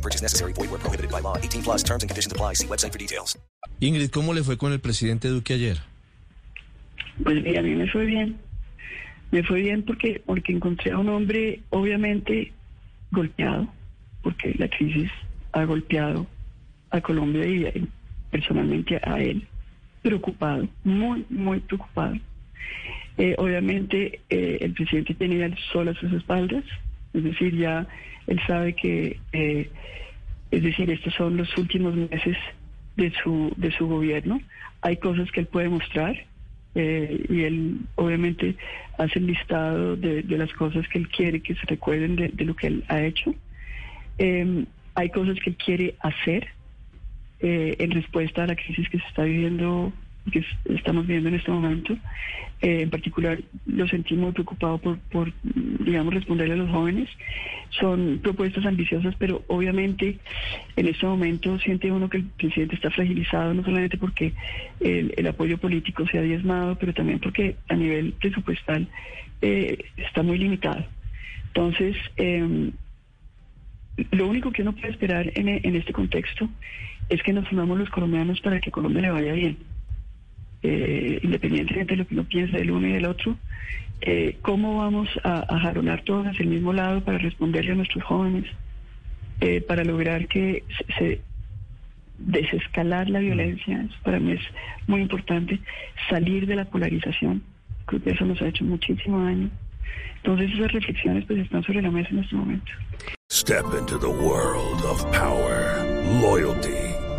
No purchase necessary. Void where prohibited by law. 18 plus terms and conditions apply. See website for details. Ingrid, ¿cómo le fue con el presidente Duque ayer? Pues mira, a mí me fue bien. Me fue bien porque, porque encontré a un hombre obviamente golpeado, porque la crisis ha golpeado a Colombia y eh, personalmente a él, preocupado, muy, muy preocupado. Eh, obviamente eh, el presidente tenía el sol a sus espaldas, es decir, ya él sabe que, eh, es decir, estos son los últimos meses de su, de su gobierno. Hay cosas que él puede mostrar eh, y él obviamente hace el listado de, de las cosas que él quiere que se recuerden de, de lo que él ha hecho. Eh, hay cosas que él quiere hacer eh, en respuesta a la crisis que se está viviendo, que es- estamos viviendo en este momento. Eh, en particular, lo sentí muy preocupado por, por, digamos, responderle a los jóvenes. Son propuestas ambiciosas, pero obviamente en este momento siente uno que el presidente está fragilizado, no solamente porque el, apoyo político se ha diezmado, pero también porque a nivel presupuestal eh, está muy limitado. Entonces, eh, lo único que uno puede esperar en, en este contexto es que nos unamos los colombianos para que Colombia le vaya bien. Eh, independientemente de lo que uno piensa del uno y del otro, eh, ¿cómo vamos a, a jaronar todos hacia el mismo lado para responderle a nuestros jóvenes? Eh, para lograr que se, se desescalar la violencia, eso para mí es muy importante, salir de la polarización, creo que eso nos ha hecho muchísimo daño. Entonces esas reflexiones pues están sobre la mesa en este momento. Step into the world of power, loyalty,